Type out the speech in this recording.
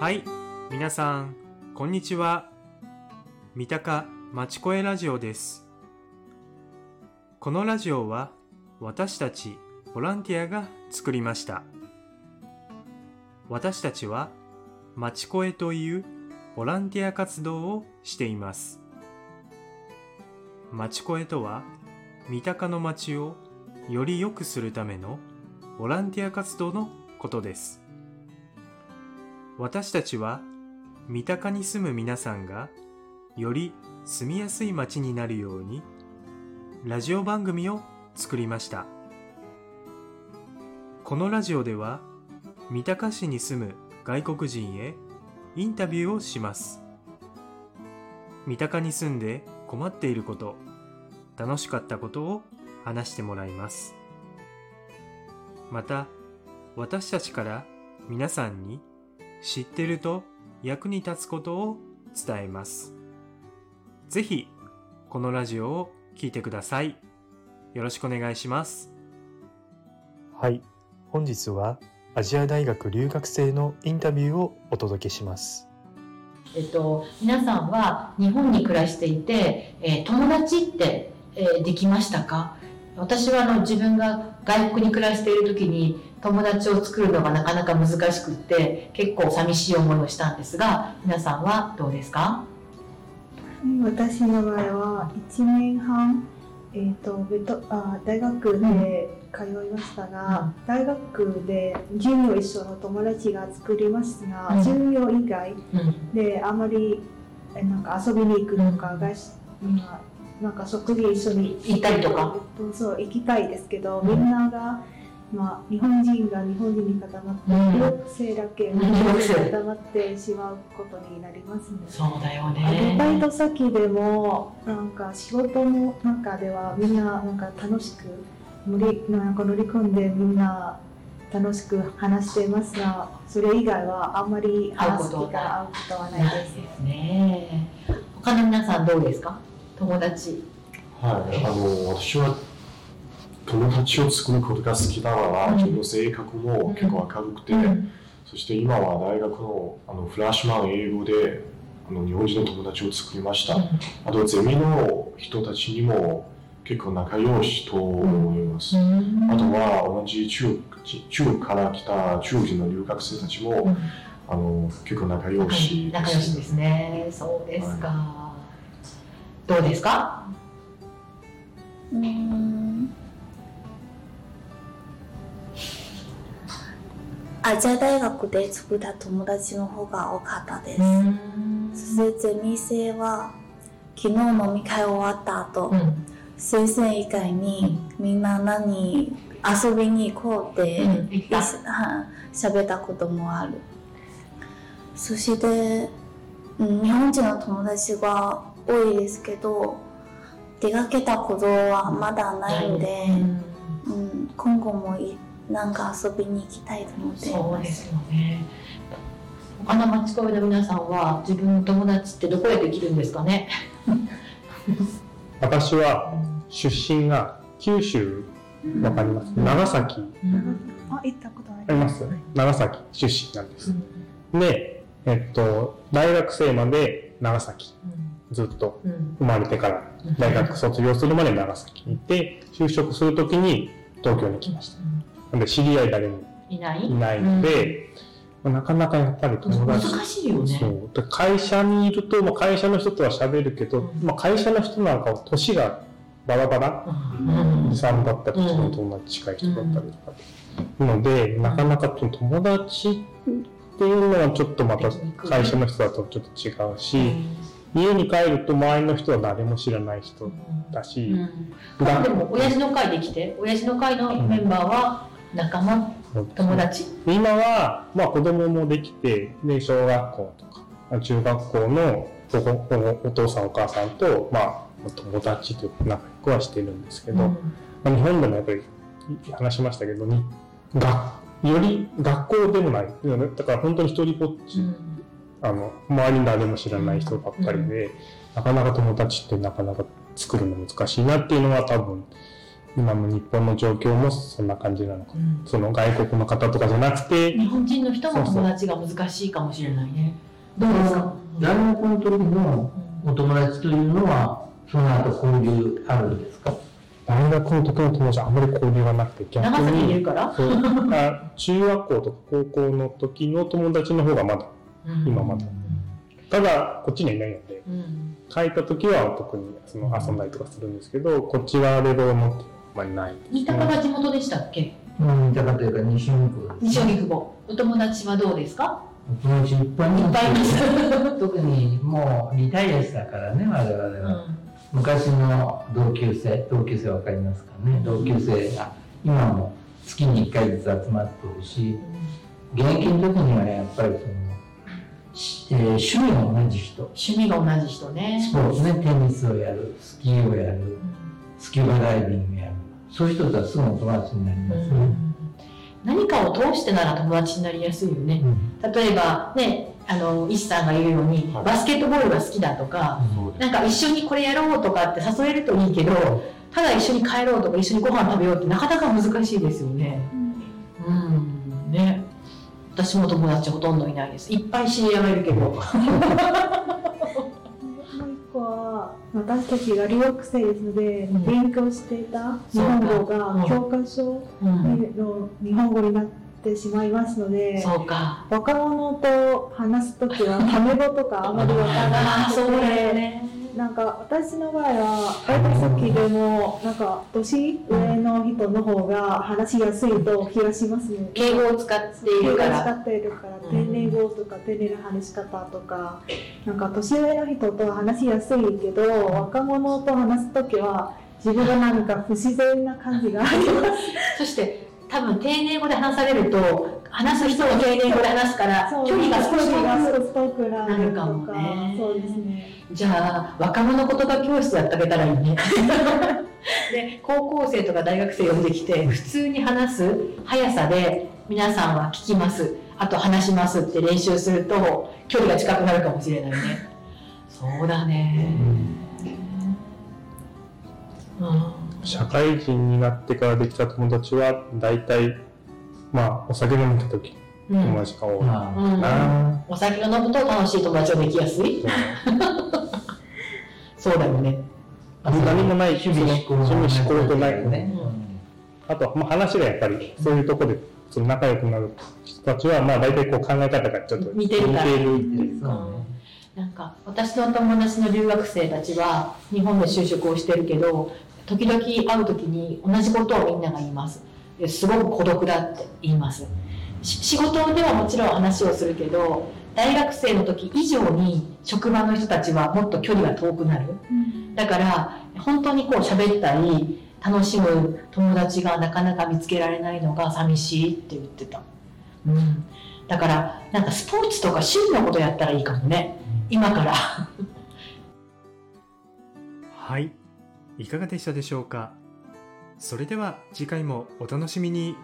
はい、皆さん、こんにちは。三鷹まちこえラジオです。このラジオは、私たちボランティアが作りました。私たちは、まちこえというボランティア活動をしています。まちこえとは、三鷹の街をより良くするためのボランティア活動のことです。私たちは三鷹に住む皆さんがより住みやすい街になるようにラジオ番組を作りました。このラジオでは三鷹市に住む外国人へインタビューをします。三鷹に住んで困っていること、楽しかったことを話してもらいます。また、私たちから皆さんに知ってると役に立つことを伝えます。ぜひ、このラジオを聞いてください。よろしくお願いします。はい。本日はアジア大学留学生のインタビューをお届けします。えっと、皆さんは日本に暮らしていて、えー友達って、えーできましたか？私はあの自分が外国に暮らしている時に友達を作るのがなかなか難しくって結構寂しい思いをしたんですが皆さんはどうですか？私の場合は1年半、えー、とベトあ大学で通いましたが、大学で授業一緒の友達が作りますが、うん。授業以外うん。であまりえなんか遊びに行くとか、外出まあなんか食事一緒に行ったりとか。えっとそう行きたいですけど、うん。みんなが、まあ、日本人が日本人に固まって、うん。留学生だけうん日本人に固まってしまうことになりますね。そうだよアルバイね。ト先でもなんか仕事の中ではみんななんか楽しく乗りなんか乗り込んでみんな楽しく話しています。がそれ以外はあんまり話す機会会うことはないです。ないですね他の皆さんどうですか？友達。はい、あの私は友達を作ることが好きだから、うん自分の性格も結構明るくて、うん。そして今は大学のあのフラッシュマン英語であの日本人の友達を作りました。あとゼミの人たちにも結構仲良しと思います。うん。あとは同じ中中から来た中国人の留学生たちも、うん。あの結構仲良し仲良しですね。そうですか、どうですか？うーんアジア大学で作った友達の方が多かったです。んそしてゼミ生は昨日飲み会終わった後、うん先生以外にみんな何遊びに行こうってうん喋ったこともある。そして、うん、日本人の友達が多いですけど出かけたことはまだないんで、うんなんか遊びに行きたいと思って。いそうでます。すよね。他の町コミの皆さんは自分の友達ってどこでできるんですかね？私は出身が九州。わかります？長崎。うん。あ行ったことあありりま。ますす長崎出身なんです。うん。でえっと大学生まで長崎。ずっとうん。生まれてから大学卒業するまで長崎にいて就職するときに東京に来ましたなんで知り合い誰もいない？いないので、まあなかなかやっぱり友難達しいよね。そう。で会社にいると、まあ、会社の人とは喋るけど、うん。まあ、会社の人なんかは年がバラバラ。うん。さんだったり、うんその友達近い人だったりとか、なので、なかなか友達っていうのはちょっとまた会社の人だとちょっと違うし、家に帰ると周りの人は誰も知らない人だし、うん。でも親父の会で来て。親父の会のメンバーは仲間？友達？で今は、まあ、子供もできてで小学校とか中学校のお父さんお母さんと、まあ、友達というか仲良くはしてるんですけど、うん。まあ、日本でもやっぱり話しましたけどにがより学校でもない。だから本当に一人ぼっち、うん。あの周りに誰も知らない人ばっかりで、なかなか友達ってなかなか作るの難しいなっていうのは多分今の日本の状況もそんな感じなのか。うん。その外国の方とかじゃなくて、日本人の人も友達が難しいかもしれないね。どうですか、大学の時のお友達というのは、その後交流あるんですか？大学の時の友達あんまり交流がなくて、逆長崎にいるに、から、そう。あ中学校とか高校の時の友達の方がまだ、うん。今まだ。ただ、こっちにはいないので、うん。帰った時は特にその遊んだりとかするんですけど、こっち側でどうのってまりない。新高が地元でしたっけ？うん、だからというか西荻窪です、西荻窪。お友達はどうですか？お友達いっぱいいいっぱいいます。特に。もうリタイアしたからね、我々は。うん。昔の同級生、同級生わかりますかね、同級生が今も月に1回ずつ集まってるし、現役の時にはやっぱりその、しえー趣味が同じ人、趣味が同じ人ね。ス。ポーツね、テニスをやる、スキーをやる、うん。スキューバダイビングそういう人とはすぐお友達になりますね。何かを通してなら友達になりやすいよね。例えばね、あの、石さんが言うように、はいバスケットボールが好きだとか、なんか一緒にこれやろうとかって誘えるといいけど、ただ一緒に帰ろうとか一緒にご飯食べようってなかなか難しいですよね。うん、ね。私も友達ほとんどいないです。いっぱい知り合いはいるけど。私たちが留学生ですので、うん勉強していた日本語うんが教科書うん、の日本語になってしまいますので、そうか。若者と話すときはタメ語とかあまりわからあなくて、ね。なんか私の場合はバイト先でもなんか年上の人の方が話しやすいと気がしますね。敬語を使っているか使ら。っているから、うん丁寧語とか丁寧な話し方とか、なんか年上の人と話しやすいけど、若者と話すときは、自分がなんか不自然な感じがあります。そして、多分丁寧語で話されると、話す人も丁寧語で話すから、距離が少し遠く。なるかもかね、そうですね。じゃあ、若者言葉教室やってあげたらいいね。で、高校生とか大学生呼んできて、普通に話す速さで、皆さんは聞きます。あと話しますって練習すると、距離が近くなるかもしれないね。そうだね。うん。社会人になってからできた友達は、大体、まあ、お酒飲んだ時、うん。友達が多いまあうん。な。お酒を飲むと楽しい友達ができやすいそう。だよね。何もない趣味思考趣味思考とないね。あと、まあ、話がやっぱり、そういうところで、その仲良くなる人たちは、まあ、大体こう考え方がちょっと似てるっていう。か。なんか私の友達の留学生たちは日本で就職をしてるけど時々会う時に同じことをみんなが言います。ですごく孤独だって言います。し仕事ではもちろん話をするけど大学生の時以上に職場の人たちはもっと距離が遠くなる。だから本当にこう喋ったり楽しむ友達がなかなか見つけられないのが寂しいって言ってた、うん、だからなんかスポーツとか趣味のことやったらいいかもね。今から。はい。いかがでしたでしょうか？それでは次回もお楽しみに。